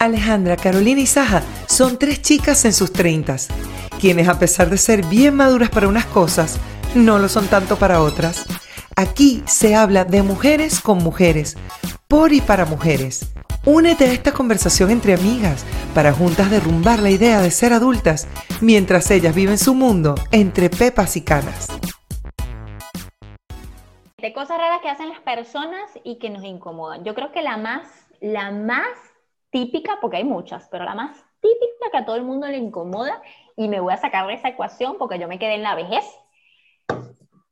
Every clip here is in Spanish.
Alejandra, Carolina y Saja son tres chicas en sus treintas, quienes a pesar de ser bien maduras para unas cosas, no lo son tanto para otras. Aquí se habla de mujeres con mujeres, por y para mujeres. Únete a esta conversación entre amigas para juntas derrumbar la idea de ser adultas mientras ellas viven su mundo entre pepas y canas. De cosas raras que hacen las personas y que nos incomodan. Yo creo que la más, la más típica, porque hay muchas, pero la más típica que a todo el mundo le incomoda, y me voy a sacar de esa ecuación porque yo me quedé en la vejez,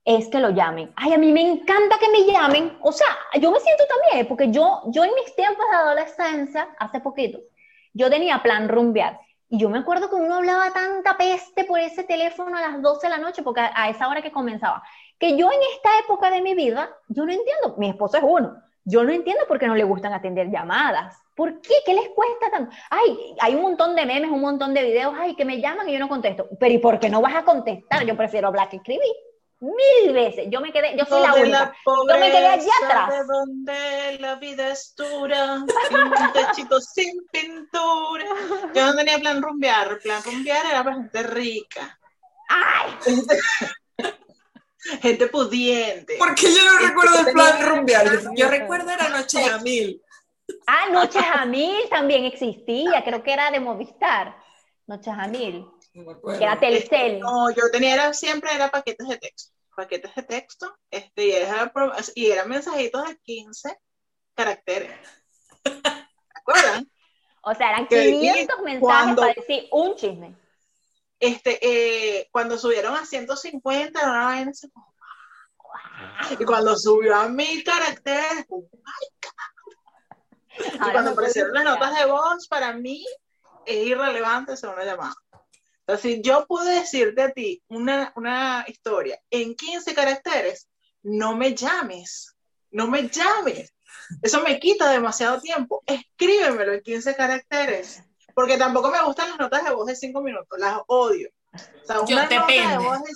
es que lo llamen. Ay, a mí me encanta que me llamen. O sea, yo me siento también, porque yo, yo en mis tiempos de adolescencia, hace poquito, yo tenía plan rumbear. Y yo me acuerdo que uno hablaba tanta peste por ese teléfono a las 12 de la noche, porque a esa hora que comenzaba, que yo en esta época de mi vida, yo no entiendo, mi esposo es uno, yo no entiendo por qué no le gustan atender llamadas. ¿Por qué? ¿Qué les cuesta tanto? Ay, hay un montón de memes, un montón de videos, ay, que me llaman y yo no contesto. Pero ¿y por qué no vas a contestar? Yo prefiero hablar que escribir. Mil veces. Yo me quedé, yo soy la única. yo me quedé allá atrás. De donde la vida es dura, sin pintura. Yo no tenía plan rumbear. Plan rumbear era para gente rica. ¡Ay! gente pudiente. Porque yo no recuerdo el plan rumbear. Yo, recuerdo era Noche a Mil. Ah, Noche a Mil también existía. Creo que era de Movistar. Noche a Mil. que era Telcel. No, yo tenía era, siempre era paquetes de texto. Paquetes de texto. Este, y, era, y eran mensajitos de 15 caracteres. ¿Se acuerdan? O sea, eran 500 mensajes para decir un chisme este, eh, cuando subieron a 150, era una vaina así como, y cuando subió a mil caracteres, y cuando aparecieron las notas de voz, para mí es irrelevante hacer una llamada. Entonces, si yo puedo decirte a ti una, una historia en 15 caracteres, no me llames, no me llames. Eso me quita demasiado tiempo. Escríbemelo en 15 caracteres porque tampoco me gustan las notas de voz de cinco minutos, las odio. O sea, una nota de voz de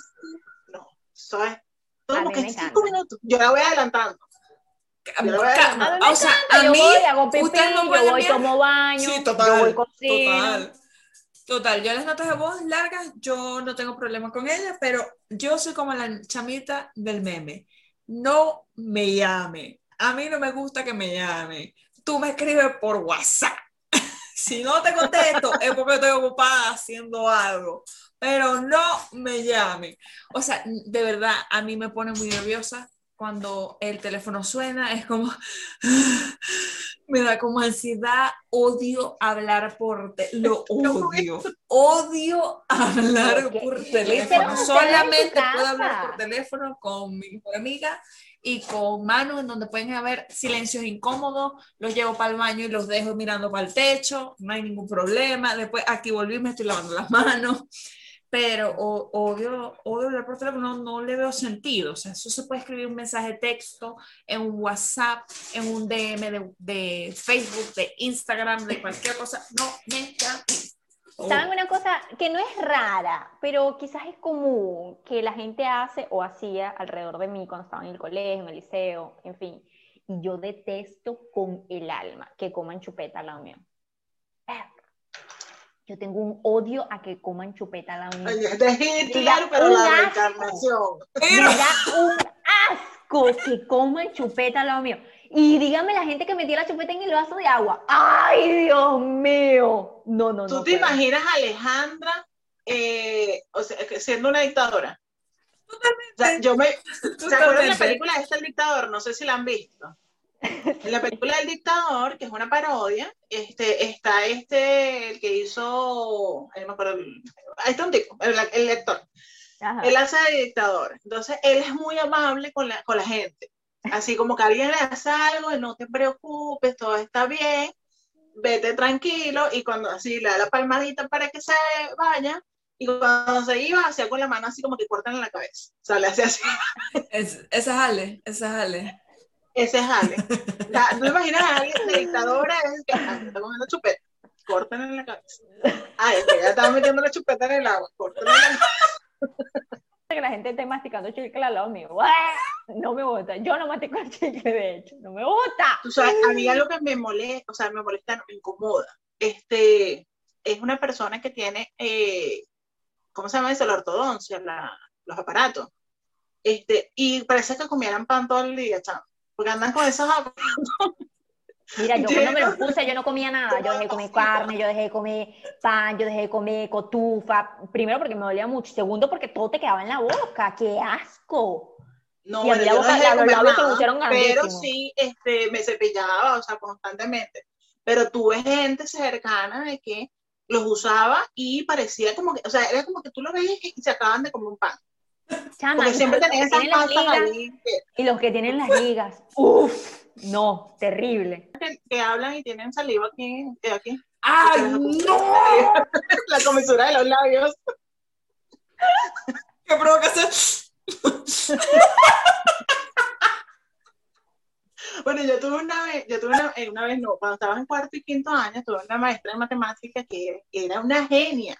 no, eso es como que cinco minutos. Yo la voy adelantando. Yo voy adelantando. O sea, a mí, voy, hago pipí, no yo voy, tomo baño, sí, total, yo voy cocino. Total. Total, yo las notas de voz largas, yo no tengo problema con ellas, pero yo soy como la chamita del meme. No me llame. A mí no me gusta que me llame. Tú me escribes por WhatsApp si no te contesto es porque estoy ocupada haciendo algo, pero no me llame. O sea, de verdad, a mí me pone muy nerviosa cuando el teléfono suena, es como, me da como ansiedad, odio hablar por teléfono, lo odio, odio hablar por teléfono, solamente puedo hablar por teléfono con mi mejor amiga y con manos en donde pueden haber silencios incómodos, los llevo para el baño y los dejo mirando para el techo, no hay ningún problema, después aquí volví, me estoy lavando las manos, pero odio, odio hablar por teléfono, no, le veo sentido, o sea, eso se puede escribir un mensaje de texto, en un WhatsApp, en un DM de, de Facebook, de Instagram, de cualquier cosa, no me ¿Saben una cosa que no es rara, pero quizás es común que la gente hace o hacía alrededor de mí cuando estaba en el colegio, en el liceo, en fin? Y yo detesto con el alma que coman chupeta al lado mío. Yo tengo un odio a que coman chupeta al lado mío. Claro, pero la reencarnación. Me da un asco que coman chupeta al lado mío. Y dígame la gente que metía la chupeta en el vaso de agua. ¡Ay, Dios mío! No, no, no. ¿Tú te imaginas a Alejandra eh, o sea, siendo una dictadora? Totalmente. O sea, yo me, ¿Se acuerdan de la película esta El Dictador? No sé si la han visto. En la película del dictador, que es una parodia, este, está este, el que hizo, no me acuerdo, ahí está un tipo, el, el lector. Él hace de dictador. Entonces, él es muy amable con la, con la gente. Así como que alguien le hace algo, no te preocupes, todo está bien, vete tranquilo y cuando así le da la palmadita para que se vaya y cuando se iba hacía con la mano así como que cortan en la cabeza, o sea, le hace así. Es, ese es Ale, ese es Ale. Ese es Ale. ¿No imaginas a alguien de dictadora es que está comiendo chupeta? Cortan en la cabeza. Ay, es que ya estaba metiendo la chupeta en el agua, cortan en la cabeza que la gente esté masticando chicle al lado mío. No me gusta. Yo no mastico el chicle, de hecho. No me gusta. Tú sabes, a mí algo que me molesta, o sea, me molesta, me incomoda, este, es una persona que tiene, eh, ¿cómo se llama eso? La ortodoncia, los aparatos. Este, y parece que comieran pan todo el día, chamo, porque andan con esos aparatos. Mira, yo cuando me los puse, yo no comía nada. Yo dejé de comer carne, yo dejé de comer pan, yo dejé de comer cotufa. Primero porque me dolía mucho. Segundo porque todo te quedaba en la boca. ¡Qué asco! No, y a mí la boca, no los labios se pusieron Pero sí, este, me cepillaba, o sea, constantemente. Pero tuve gente cercana de que los usaba y parecía como que, o sea, era como que tú lo veías y se acaban de comer un pan. Chama, Porque siempre tenían esas pasas ahí. Y los que tienen las ligas. Uf, no, terrible. Que, hablan y tienen saliva aquí. aquí. ¡Ay, no! La comisura de los labios. ¿Qué provoca bueno, yo tuve una vez, yo tuve una, eh, una, vez, no, cuando estaba en cuarto y quinto año, tuve una maestra de matemáticas que era una genia.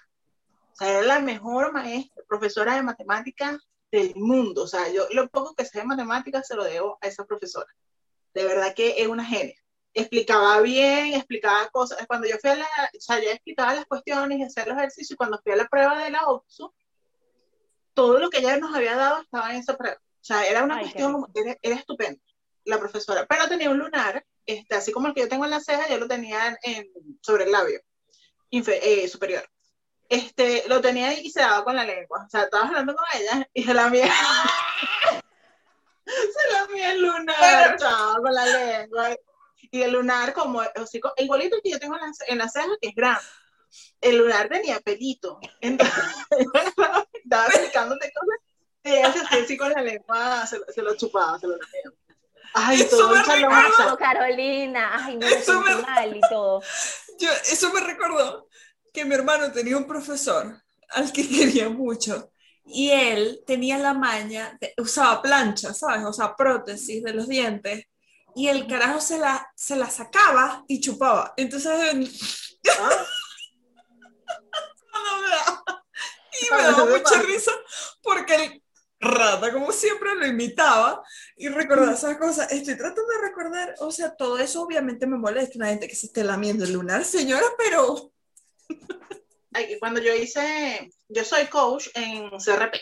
O sea, era la mejor maestra, profesora de matemáticas del mundo. O sea, yo lo poco que sé de matemáticas se lo debo a esa profesora. De verdad que es una genia. Explicaba bien, explicaba cosas. Cuando yo fui a la, o sea, ya explicaba las cuestiones y hacía los ejercicios, y cuando fui a la prueba de la OPSU, todo lo que ella nos había dado estaba en esa prueba. O sea, era una cuestión, era, era estupendo la profesora. Pero tenía un lunar, este, así como el que yo tengo en la ceja, yo lo tenía en, sobre el labio eh, superior. Este, lo tenía ahí y se daba con la lengua. O sea, estaba hablando con ella y se la mía. Se la mía el lunar, chao, con la lengua. Y el lunar, como, así, igualito que yo tengo en la, en la ceja, que es grande el lunar tenía pelito. Entonces, estaba explicándote cosas y ella se hacía así con la lengua, se, se lo chupaba, se lo comía. Ay, eso todo me recordó, Carolina. Ay, no, eso me mal y todo. Yo, eso me recordó que mi hermano tenía un profesor al que quería mucho y él tenía la maña, usaba plancha, ¿sabes? O sea, prótesis de los dientes y el carajo se la, se la sacaba y chupaba. Entonces, ¿Ah? y me daba mucha risa porque el rata, como siempre, lo imitaba y recordaba esas cosas. Estoy tratando de recordar, o sea, todo eso obviamente me molesta, una gente que se esté lamiendo el lunar, señora, pero... cuando yo hice, yo soy coach en CRP.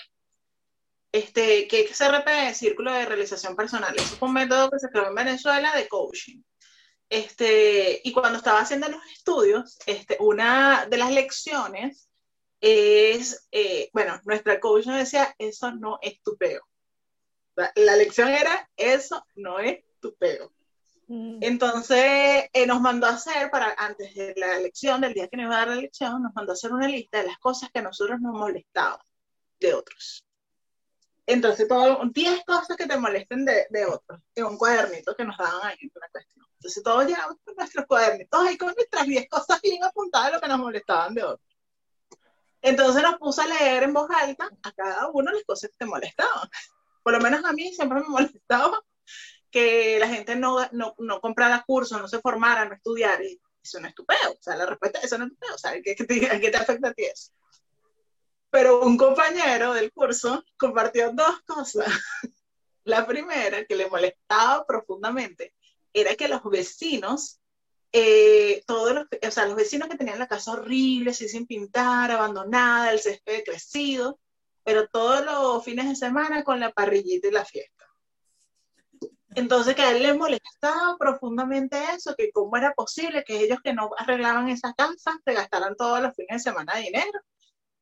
Este, ¿qué es CRP? Círculo de Realización Personal. Eso fue un método que se creó en Venezuela de coaching. Este, y cuando estaba haciendo los estudios, este, una de las lecciones es, eh, bueno, nuestra coach nos decía, eso no es tu peo. La, lección era, eso no es tu peo. Mm. Entonces eh, nos mandó a hacer, para antes de la lección, del día que nos iba a dar la lección, nos mandó a hacer una lista de las cosas que a nosotros nos molestaban de otros. Entonces, todo, 10 cosas que te molesten de, de otros, en un cuadernito que nos daban ahí, una cuestión. Entonces, todos llegamos con nuestros cuadernitos ahí con nuestras 10 cosas bien apuntadas de lo que nos molestaban de otros. Entonces nos puso a leer en voz alta a cada uno las cosas que te molestaban. Por lo menos a mí siempre me molestaba que la gente no, no, no comprara cursos, no se formara, no estudiara. Eso no es tu O sea, la respuesta es eso no es tu O sea, ¿qué, qué, te, ¿qué te afecta a ti eso? Pero un compañero del curso compartió dos cosas. La primera, que le molestaba profundamente, era que los vecinos, eh, todos o sea, los vecinos que tenían la casa horrible, sin pintar, abandonada, el césped crecido, pero todos los fines de semana con la parrillita y la fiesta. Entonces que a él le molestaba profundamente eso, que cómo era posible que ellos que no arreglaban esa casa se gastaran todos los fines de semana dinero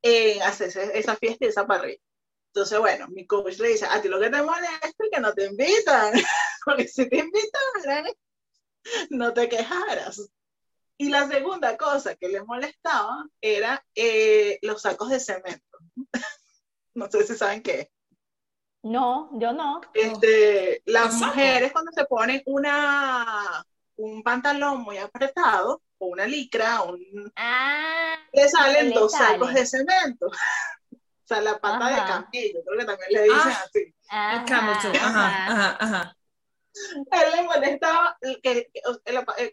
en hacer esa fiesta y esa parrilla. Entonces, bueno, mi coach le dice, a ti lo que te molesta es que no te invitan, porque si te invitan, no te quejaras. Y la segunda cosa que le molestaba era eh, los sacos de cemento. no sé si saben qué. No, yo no. Este, las mujeres cuando se ponen una, un pantalón muy apretado, o una licra, un... Ah, le salen dos sacos de cemento. o sea, la pata de camello, creo que también le dicen ah, así. Ajá, ajá, ajá. A él le molestaba que,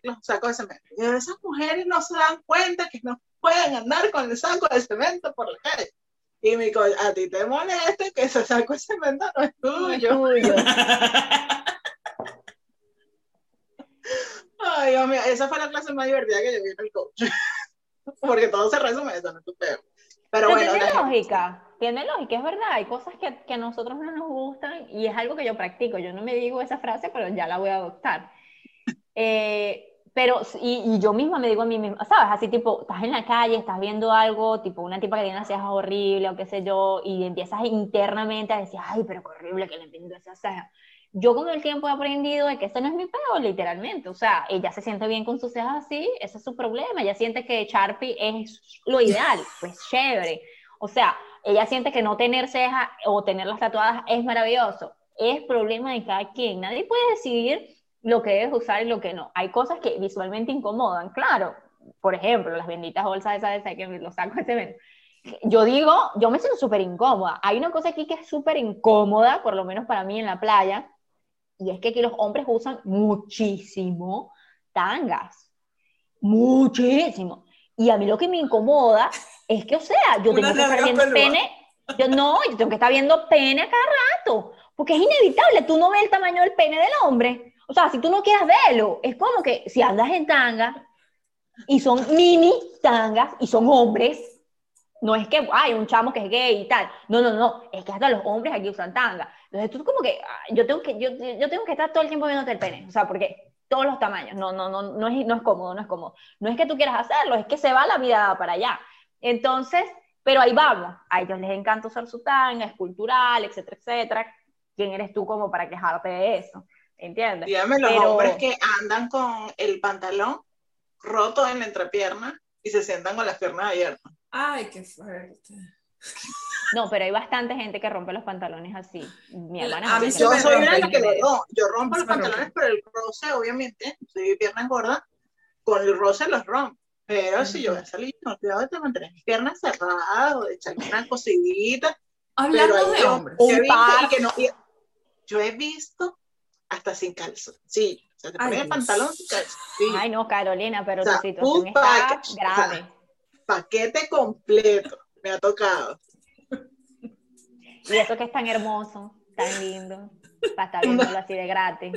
los sacos de cemento. Y esas mujeres no se dan cuenta que no pueden andar con el saco de cemento por la calle. Y mi coach, a ti te molesta que ese saco de cemento no es tuyo. No es tuyo. Ay, Dios mío, esa fue la clase más divertida que yo vi en el coach. Porque todo se resume eso, no es tu Pero, Pero bueno, tiene lógica, tiene lógica, es verdad, hay cosas que, que a nosotros no nos gustan y es algo que yo practico, yo no me digo esa frase, pero ya la voy a adoptar. Eh, pero, y, y yo misma me digo a mí misma, ¿sabes? Así tipo, estás en la calle, estás viendo algo, tipo una tipa que tiene las cejas horribles o qué sé yo, y empiezas internamente a decir, ay, pero qué horrible que le pinto esas cejas. Yo con el tiempo he aprendido de que eso no es mi peo, literalmente. O sea, ella se siente bien con sus cejas así, ese es su problema. Ella siente que Sharpie es lo ideal, pues chévere. O sea, ella siente que no tener cejas o tenerlas tatuadas es maravilloso. Es problema de cada quien. Nadie puede decidir lo que debes usar y lo que no. Hay cosas que visualmente incomodan, claro. Por ejemplo, las benditas bolsas esas de que los saco ese evento. Yo digo, yo me siento súper incómoda. Hay una cosa aquí que es súper incómoda, por lo menos para mí en la playa, y es que aquí los hombres usan muchísimo tangas. Muchísimo. Y a mí lo que me incomoda es que, o sea, yo tengo que estar viendo pene. Yo no, yo tengo que estar viendo pene a cada rato. Porque es inevitable, tú no ves el tamaño del pene del hombre. O sea, si tú no quieres verlo, es como que si andas en tanga y son mini tangas y son hombres, no es que hay un chamo que es gay y tal. No, no, no. Es que hasta los hombres aquí usan tanga. Entonces tú como que, yo tengo que, yo, yo tengo que estar todo el tiempo viéndote el pene. O sea, porque todos los tamaños. No, no, no, no es, no es cómodo, no es cómodo. No es que tú quieras hacerlo, es que se va la vida para allá. Entonces, pero ahí vamos. A ellos les encanta usar su tanga, es cultural, etcétera, etcétera. ¿Quién eres tú como para quejarte de eso? ¿Entiendes? Dígame los Pero- hombres que andan con el pantalón roto en la entrepierna y se sientan con las piernas abiertas. Ay, qué fuerte. No, pero hay bastante gente que rompe los pantalones así. Mi hermana a mí Yo soy una de las que lo rompo. Yo rompo los pantalones, pero el roce, obviamente, soy pierna gorda, con el roce los rompo. Pero si yo voy a salir, no cuidado de mantener mis piernas cerradas o de echarme una cosidita. Hablando pero de hombres. yo Un he visto par. que no- yo he visto hasta sin calzón. Sí, o sea, te Ay, pones el pantalón sin calzón. Sí, Ay, no, Carolina, pero O sea, tu situación está package, o sea, grave. paquete completo. Me ha tocado. Y eso que es tan hermoso, tan lindo, para estar viéndolo así de gratis.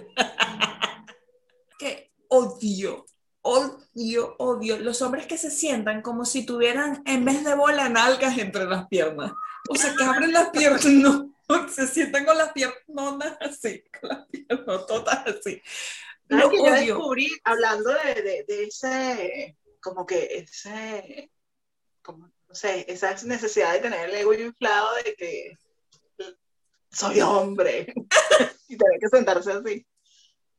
que odio, odio, odio los hombres que se sientan como si tuvieran en vez de bola nalgas entre las piernas. O sea, que abren las piernas, no, se sientan con las piernas así, con las piernas todas así. ¿Sabes Lo que yo descubrí, hablando de, de, de ese, como que ese, como, no sé, esa necesidad de tener el ego inflado de que soy hombre y tener que sentarse así.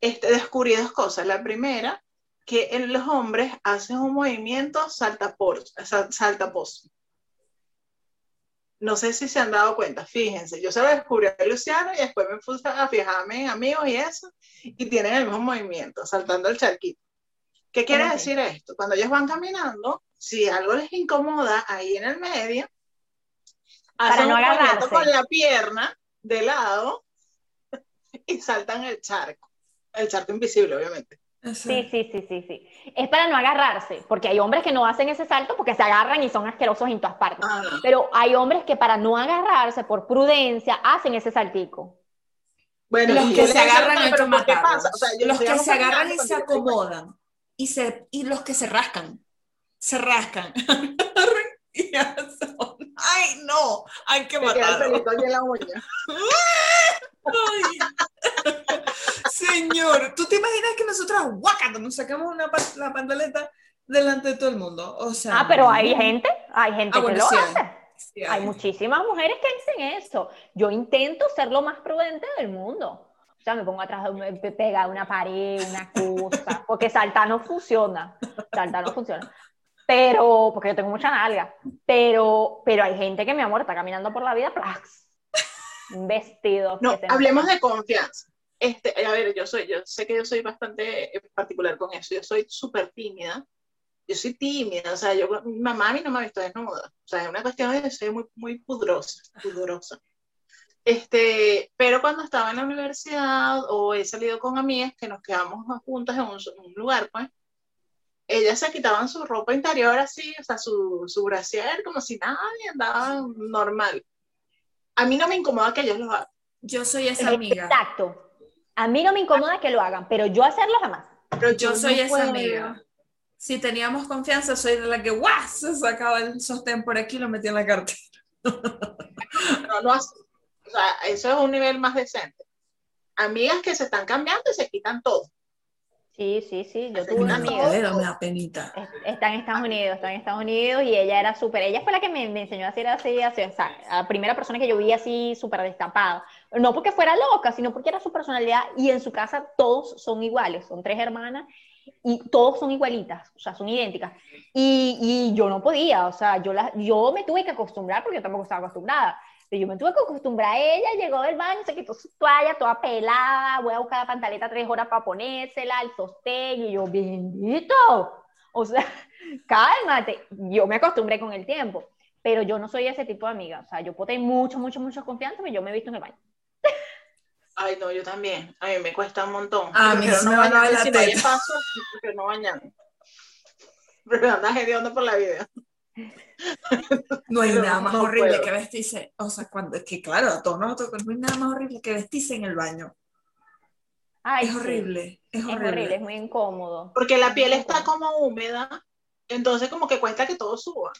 Este, descubrí dos cosas. La primera, que en los hombres hacen un movimiento saltapor, sal- saltaposo. No sé si se han dado cuenta, fíjense, yo se lo descubrí a Luciano y después me puse a fijarme en amigos y eso, y tienen el mismo movimiento, saltando el charquito. ¿Qué quiere decir esto? Cuando ellos van caminando, si algo les incomoda ahí en el medio, Para hacen no un movimiento con la pierna de lado y saltan el charco. El charco invisible, obviamente. Sí, sí, sí, sí, sí. Es para no agarrarse, porque hay hombres que no hacen ese salto porque se agarran y son asquerosos en todas partes. Ah. Pero hay hombres que para no agarrarse, por prudencia, hacen ese saltico. Bueno, Los y que se agarran hay que se agarran y se acomodan. Y, se, y los que se rascan. Se rascan. y Ay, no. Hay que uña. Ay. Señor, ¿tú te imaginas que nosotras guácata, nos sacamos una pa- la pantaleta delante de todo el mundo? O sea, Ah, pero hay gente, hay gente Ah, que bueno, lo sí hay. hace. sí Hay muchísimas mujeres que dicen eso. Yo intento ser lo más prudente del mundo. O sea, me pongo atrás de pega una pared, una cosa, porque saltar no funciona. Saltar no funciona. Pero, porque yo tengo mucha nalga. Pero, pero hay gente que, mi amor, está caminando por la vida, ¡plax! Un vestido. No, hablemos de confianza. Este, a ver, yo soy, yo sé que yo soy bastante eh, particular con eso. Yo soy súper tímida. Yo soy tímida, o sea, yo, mi mamá a mí no me ha visto desnuda. O sea, es una cuestión de que soy muy, muy pudrosa, pudorosa. Este, pero cuando estaba en la universidad o he salido con amigas que nos quedamos juntas en un, en un lugar, pues, ellas se quitaban su ropa interior así, o sea, su, su brasier, como si nada, y andaban normal. A mí no me incomoda que ellos lo hagan. Yo soy esa amiga. Exacto. A mí no me incomoda que lo hagan, pero yo hacerlo jamás. Pero yo, soy esa amiga. Si teníamos confianza, soy de la que ¡guau! se sacaba el sostén por aquí y lo metía en la cartera. No, no, o sea, eso es un nivel más decente. Amigas que se están cambiando y se quitan todo. Sí, sí, sí. Yo tuve una amiga. me da penita. Está en Estados Unidos, está en Estados Unidos y ella era súper. Ella fue la que me, enseñó a hacer así, así, o sea, la primera persona que yo vi así súper destapada. No porque fuera loca, sino porque era su personalidad y en su casa todos son iguales. Son tres hermanas y todos son igualitas, o sea, son idénticas. Y, y yo no podía, o sea, yo, la, yo me tuve que acostumbrar porque yo tampoco estaba acostumbrada. Yo me tuve que acostumbrar a ella, llegó del baño, se quitó su toalla toda pelada, voy a buscar la pantaleta tres horas para ponérsela, el sostén, y yo, bendito. O sea, cálmate. Yo me acostumbré con el tiempo, pero yo no soy ese tipo de amiga. O sea, yo puedo tener mucho, mucho, mucho confianza, pero yo me he visto en el baño. Ay, no, yo también. A mí me cuesta un montón. A mí no me van a la si paso, porque no bañan. Pero andas hediondo por la vida. No hay nada más horrible que vestirse, o sea, cuando es que claro, a todos nosotros no hay nada más horrible que vestirse en el baño. es horrible, es horrible. Es muy incómodo. Porque la piel está como húmeda, entonces como que cuesta que todo suba.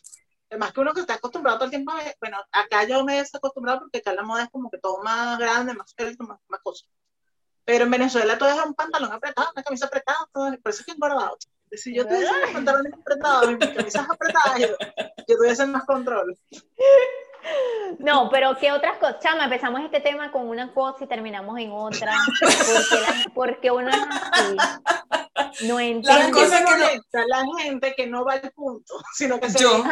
Además que uno que está acostumbrado todo el tiempo, bueno, acá yo me he acostumbrado porque acá la moda es como que todo más grande, más más, más cosas. Pero en Venezuela todo es un pantalón apretado, una camisa apretada, todo, por eso es que engordado. Si yo tuviese mis pantalones apretados y mis camisas apretadas, yo, yo tuviese más control. No, pero ¿qué otras cosas? Chama, empezamos este tema con una cosa y terminamos en otra. Porque, la, porque uno es así. No entiendo. La, que la gente que no va al punto, sino que se yo,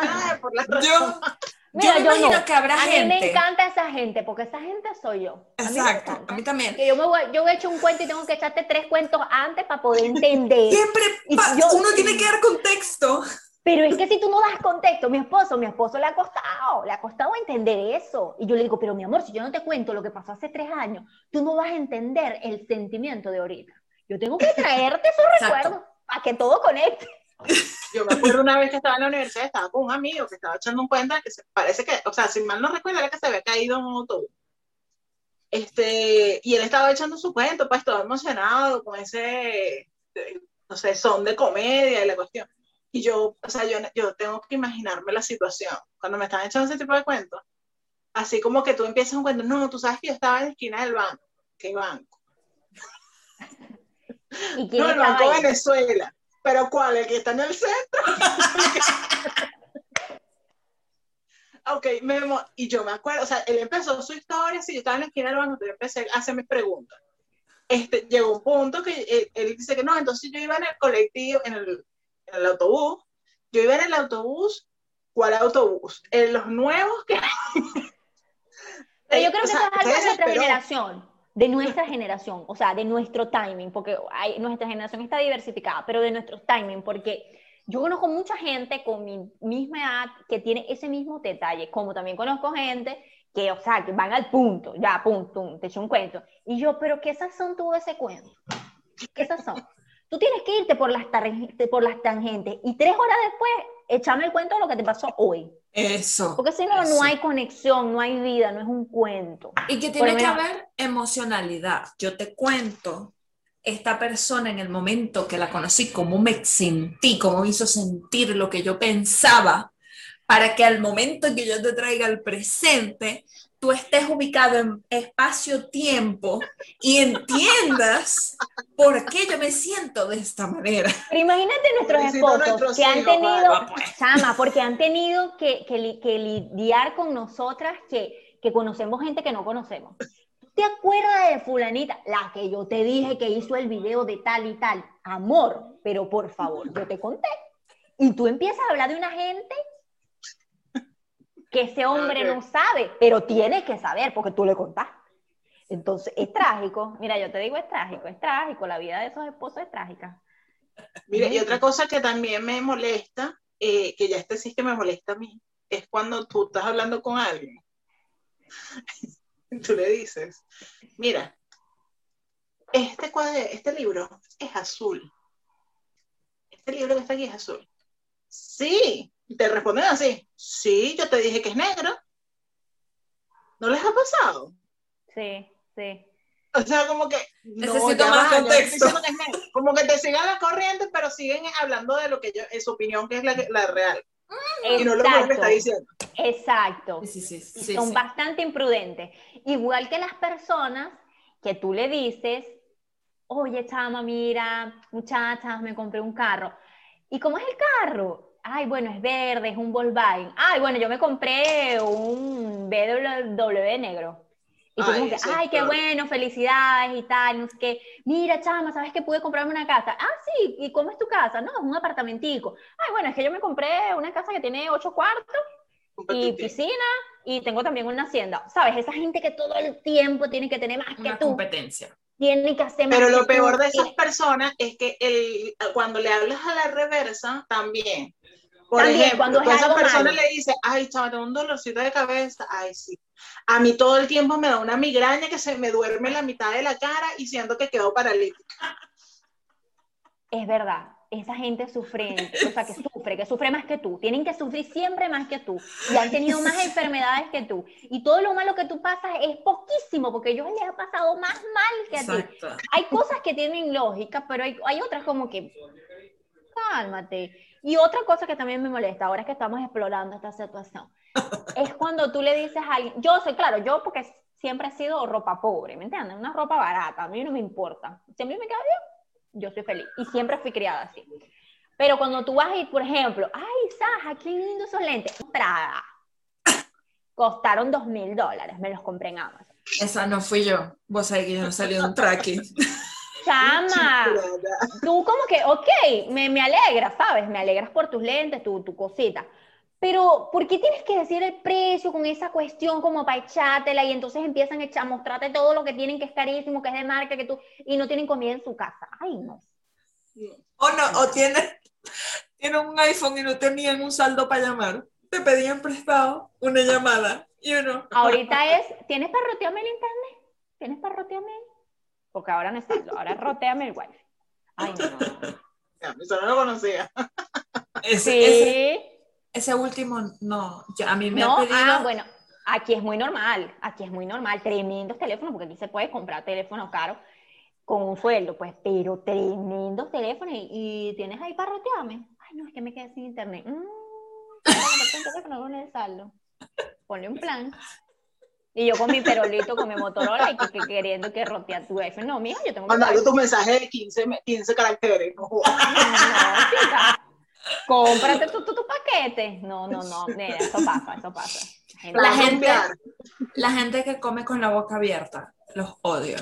por la razón. Yo, yo me imagino que habrá a gente. A mí me encanta esa gente, porque esa gente soy yo. Exacto, a mí, también. Que yo, me voy, yo he hecho un cuento y tengo que echarte tres cuentos antes para poder entender. Siempre uno tiene que dar contexto. Pero es que si tú no das contexto, mi esposo, mi esposo le ha costado, le ha costado entender eso. Y yo le digo, pero mi amor, si yo no te cuento lo que pasó hace tres años, tú no vas a entender el sentimiento de ahorita. Yo tengo que traerte esos recuerdos para que todo conecte. Yo me acuerdo una vez que estaba en la universidad, estaba con un amigo que estaba echando un cuenta que se, parece que, o sea, si mal no recuerdo, era que se había caído en un autobús. Este, y él estaba echando su cuento, pues todo emocionado con ese, no sé, son de comedia y la cuestión. Y yo, o sea, yo, yo tengo que imaginarme la situación. Cuando me están echando ese tipo de cuentos, así como que tú empiezas un cuento, no, tú sabes que yo estaba en la esquina del banco. ¿Qué banco? ¿Y quién no, el Banco Venezuela. ¿Pero cuál? ¿El que está en el centro? ok, me, y yo me acuerdo, o sea, él empezó su historia, si yo estaba en la esquina del banco, yo empecé a hacerme preguntas. Este, llegó un punto que él, dice que no, entonces yo iba en el colectivo, en el, en el autobús, yo iba en el autobús, ¿cuál autobús? En los nuevos que... Pero yo creo que eso es algo de nuestra generación de nuestra generación, o sea, de nuestro timing, porque hay, nuestra generación está diversificada, pero de nuestro timing, porque yo conozco mucha gente con mi misma edad que tiene ese mismo detalle, como también conozco gente que, o sea, que van al punto, ya, punto, te echo un cuento. Y yo, pero ¿qué esas son todo ese cuento? ¿Qué esas son? Tú tienes que irte por las, por las tangentes y tres horas después echame el cuento de lo que te pasó hoy. Eso. Porque si no, no hay conexión, no hay vida, no es un cuento. Y que tiene que haber emocionalidad. Yo te cuento esta persona en el momento que la conocí, cómo me sentí, cómo me hizo sentir lo que yo pensaba, para que al momento que yo te traiga el presente, tú estés ubicado en espacio-tiempo y entiendas por qué yo me siento de esta manera. Pero imagínate nuestros esposos que han tenido, chama, porque han tenido que, que, lidiar con nosotras que, que conocemos gente que no conocemos. ¿Te acuerdas de fulanita? La que yo te dije que hizo el video de tal y tal. Amor, pero por favor, yo te conté. Y tú empiezas a hablar de una gente que ese hombre no sabe, pero tiene que saber porque tú le contaste. Entonces, es trágico. Mira, yo te digo, es trágico, es trágico. La vida de esos esposos es trágica. Mira, y otra cosa que también me molesta, eh, que ya este sí que me molesta a mí, es cuando tú estás hablando con alguien. tú le dices, mira, este, cuadro, este libro es azul. Este libro que está aquí es azul. Sí, te responden así, sí, yo te dije que es negro. ¿No les ha pasado? Sí, sí. O sea, como que. Necesito más contexto. como que te sigan la corriente, pero siguen hablando de lo que yo, es su opinión, que es la, la real. Exacto. Y no lo que está diciendo. Exacto. Sí, sí, sí, son bastante imprudentes. Igual que las personas que tú le dices, oye, chama, mira, muchachas, me compré un carro. ¿Y cómo es el carro? Ay, bueno, es verde, es un Volkswagen. Ay, bueno, yo me compré un BMW negro. Y tú como que, ay, qué bueno, felicidades y tal, no sé qué. Mira, chama, ¿sabes que pude comprarme una casa? Ah, sí, ¿y cómo es tu casa? No, es un apartamentico. Ay, bueno, es que yo me compré una casa que tiene ocho cuartos y piscina y tengo también una hacienda. ¿Sabes? Esa gente que todo el tiempo tiene que tener más que tú. competencia. Tiene que hacer más Pero lo peor de esas personas es que el, cuando le hablas a la reversa, también. Por ejemplo, cuando esa persona le dice, ay, chaval, tengo un dolorcito de cabeza. Ay, sí a mí todo el tiempo me da una migraña que se me duerme la mitad de la cara y siento que quedo paralítica. Es verdad, esa gente sufre, o sea, que sufre, que sufre más que tú, tienen que sufrir siempre más que tú y han tenido más enfermedades que tú. Y todo lo malo que tú pasas es poquísimo porque yo les ha pasado más mal que a ti. Hay cosas que tienen lógica, pero hay, hay otras como que, cálmate. Y otra cosa que también me molesta ahora es que estamos explorando esta situación es cuando tú le dices a alguien, yo soy, claro, yo porque siempre he sido ropa pobre, ¿me entiendes? Una ropa barata, a mí no me importa. Si a mí me queda bien, yo soy feliz. Y siempre fui criada así. Pero cuando tú vas a ir, por ejemplo, ay, Saja, qué lindo esos lentes. Prada. Costaron dos mil dólares, me los compré en Amazon. Esa no fui yo. Vos sabés que yo no salí de un tracking. Chama, tú como que, ok, me, me alegra, ¿sabes? Me alegras por tus lentes, tu, tu cosita. Pero, ¿por qué tienes que decir el precio con esa cuestión como para echártela y entonces empiezan a, mostrarte todo lo que tienen que es carísimo, que es de marca, que tú, y no tienen comida en su casa? Ay, no. O no, o tienes, un iPhone y no tenían un saldo para llamar. Te pedían prestado una llamada y uno. Ahorita es, ¿tienes para rotearme el internet? ¿Tienes para rotearme? Porque ahora no es saldo, ahora roteame el wifi. Ay, no. Eso no lo conocía. sí. Ese último, no, a mí me no, ha pedido... Ah, bueno, aquí es muy normal, aquí es muy normal, tremendos teléfonos, porque aquí se puede comprar teléfonos caros con un sueldo, pues, pero tremendos teléfonos y, tienes ahí para rotearme. Ay, no, es que me quedé sin internet. Un teléfono con el saldo. Ponle un plan. Y yo con mi perolito, con mi Motorola, y que, queriendo que rotea tu iPhone. No, mira, yo tengo que... Mandando tu mensaje de 15, 15 caracteres. No, no, no, cómprate tu, tu, paquete. No, no, no, eso pasa, eso pasa. La gente, la gente que come con la boca abierta, los odio.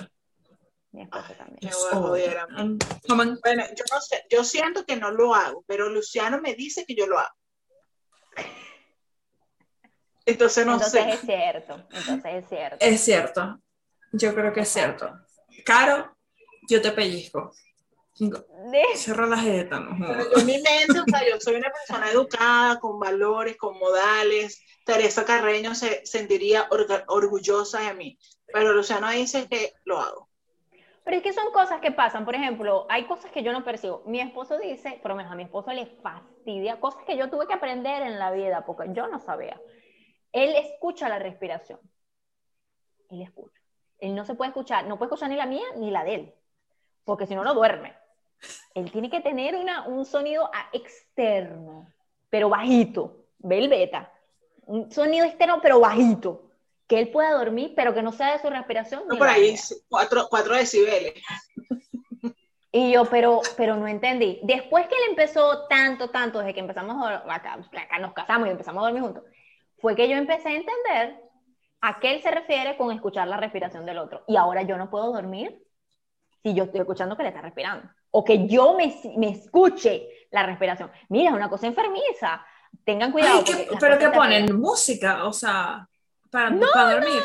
Mi también. Odio. Bueno, yo no sé, yo siento que no lo hago, pero Luciano me dice que yo lo hago. Entonces no entonces sé. es cierto, entonces es cierto. Es cierto, yo creo que es cierto. Caro, yo te pellizco. Cierra la jeta, no yo en mi mente, o sea, yo soy una persona educada, con valores, con modales. Teresa Carreño se sentiría orgullosa de mí. Pero Luciano dice que lo hago. Pero es que son cosas que pasan. Por ejemplo, hay cosas que yo no percibo. Mi esposo dice, por lo menos a mi esposo le fastidia cosas que yo tuve que aprender en la vida porque yo no sabía. Él escucha la respiración. Él escucha. Él no se puede escuchar, no puede escuchar ni la mía ni la de él, porque si no, no duerme. Él tiene que tener una, un sonido externo, pero bajito, ve el beta. Un sonido externo, pero bajito. Que él pueda dormir, pero que no sea de su respiración. No, por ahí, cuatro, cuatro decibeles. Y yo, pero, pero no entendí. Después que él empezó tanto, tanto, desde que empezamos a, acá, acá nos casamos y empezamos a dormir juntos, fue que yo empecé a entender a qué él se refiere con escuchar la respiración del otro. Y ahora yo no puedo dormir si yo estoy escuchando que le está respirando o que yo me, me escuche la respiración. Mira, es una cosa enfermiza. Tengan cuidado. pero que ponen música, o sea, para, no, dormir.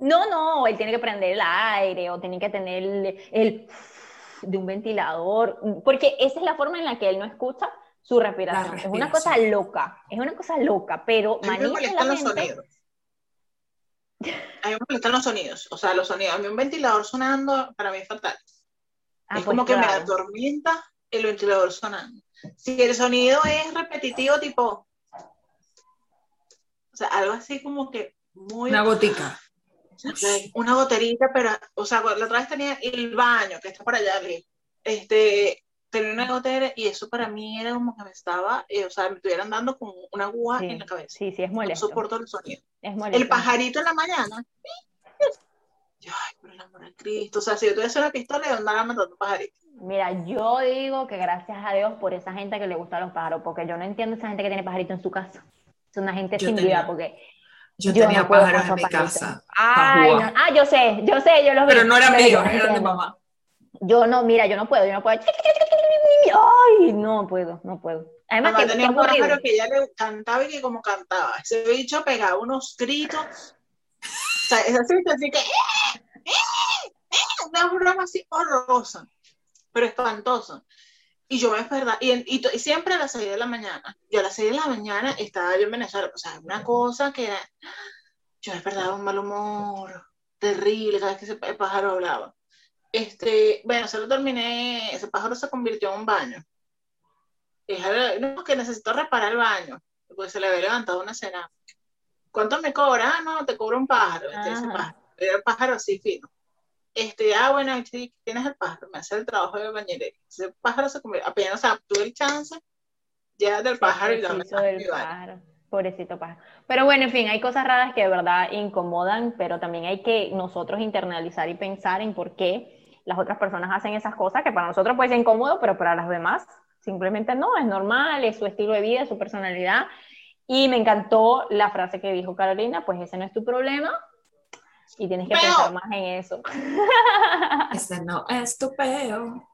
No, no, no, no, él tiene que prender el aire o tiene que tener el, de un ventilador, porque esa es la forma en la que él no escucha su respiración. Es una cosa loca, es una cosa loca, pero a mí me molestan los sonidos. A mí me molestan los sonidos, o sea, los sonidos. A mí un ventilador sonando para mí es fatal. Ah, es pues como que me atormenta el ventilador sonando. Si el sonido es repetitivo, tipo. O sea, algo así como que muy. Una gotica. Una goterita, pero, o sea, la otra vez tenía el baño, que está por allá, este, tenía una gotera y eso para mí era como que me estaba, eh, o sea, me estuvieran dando con una aguja en la cabeza. Sí, sí, es molesto. No soporto el sonido. Es molesto. El pajarito en la mañana. ay, por el amor de Cristo. O sea, si yo tuviese una pistola, yo andaba matando pajaritos. Mira, yo digo que gracias a Dios por esa gente que le gustan los pájaros, porque yo no entiendo esa gente que tiene pajaritos en su casa. Es una gente sin vida, porque yo, tenía pájaros en mi casa. Ay, Ah, yo sé, yo sé, yo los Pero no eran míos, eran de mamá. Yo no, mira, yo no puedo, yo no puedo. Ay, no puedo, no puedo. Además, Mamá que tenía un pájaro que ella le cantaba y que como cantaba. Ese bicho pegaba unos gritos. O sea, es así, así que. ¡Eh! ¡Eh! ¡Eh! Una broma así horrorosa, pero espantosa. Y yo me despertaba, y, y, y, siempre a las 6 de la mañana. Yo a las 6 de la mañana estaba yo en Venezuela. O sea, una cosa que era. Yo despertaba un mal humor terrible cada vez que ese pájaro hablaba. Este, bueno, se lo terminé, ese pájaro se convirtió en un baño. Y no, que necesito reparar el baño, porque se le había levantado una cerámica. ¿Cuánto me cobra? Ah, no, te cobra un pájaro. Este, ese pájaro. Era el pájaro así fino. Este, ah, bueno, sí, tienes el pájaro, me hace el trabajo de bañería. Ese pájaro se convirtió, apenas o sea, tuve el chance, ya del pájaro y dame el pájaro. Pobrecito pájaro. Pero bueno, en fin, hay cosas raras que de verdad incomodan, pero también hay que nosotros internalizar y pensar en por qué las otras personas hacen esas cosas que para nosotros puede ser incómodo, pero para las demás simplemente no, es normal, es su estilo de vida, es su personalidad. Y me encantó la frase que dijo Carolina, pues ese no es tu problema y tienes que pensar más en eso. Ese no es tu peo.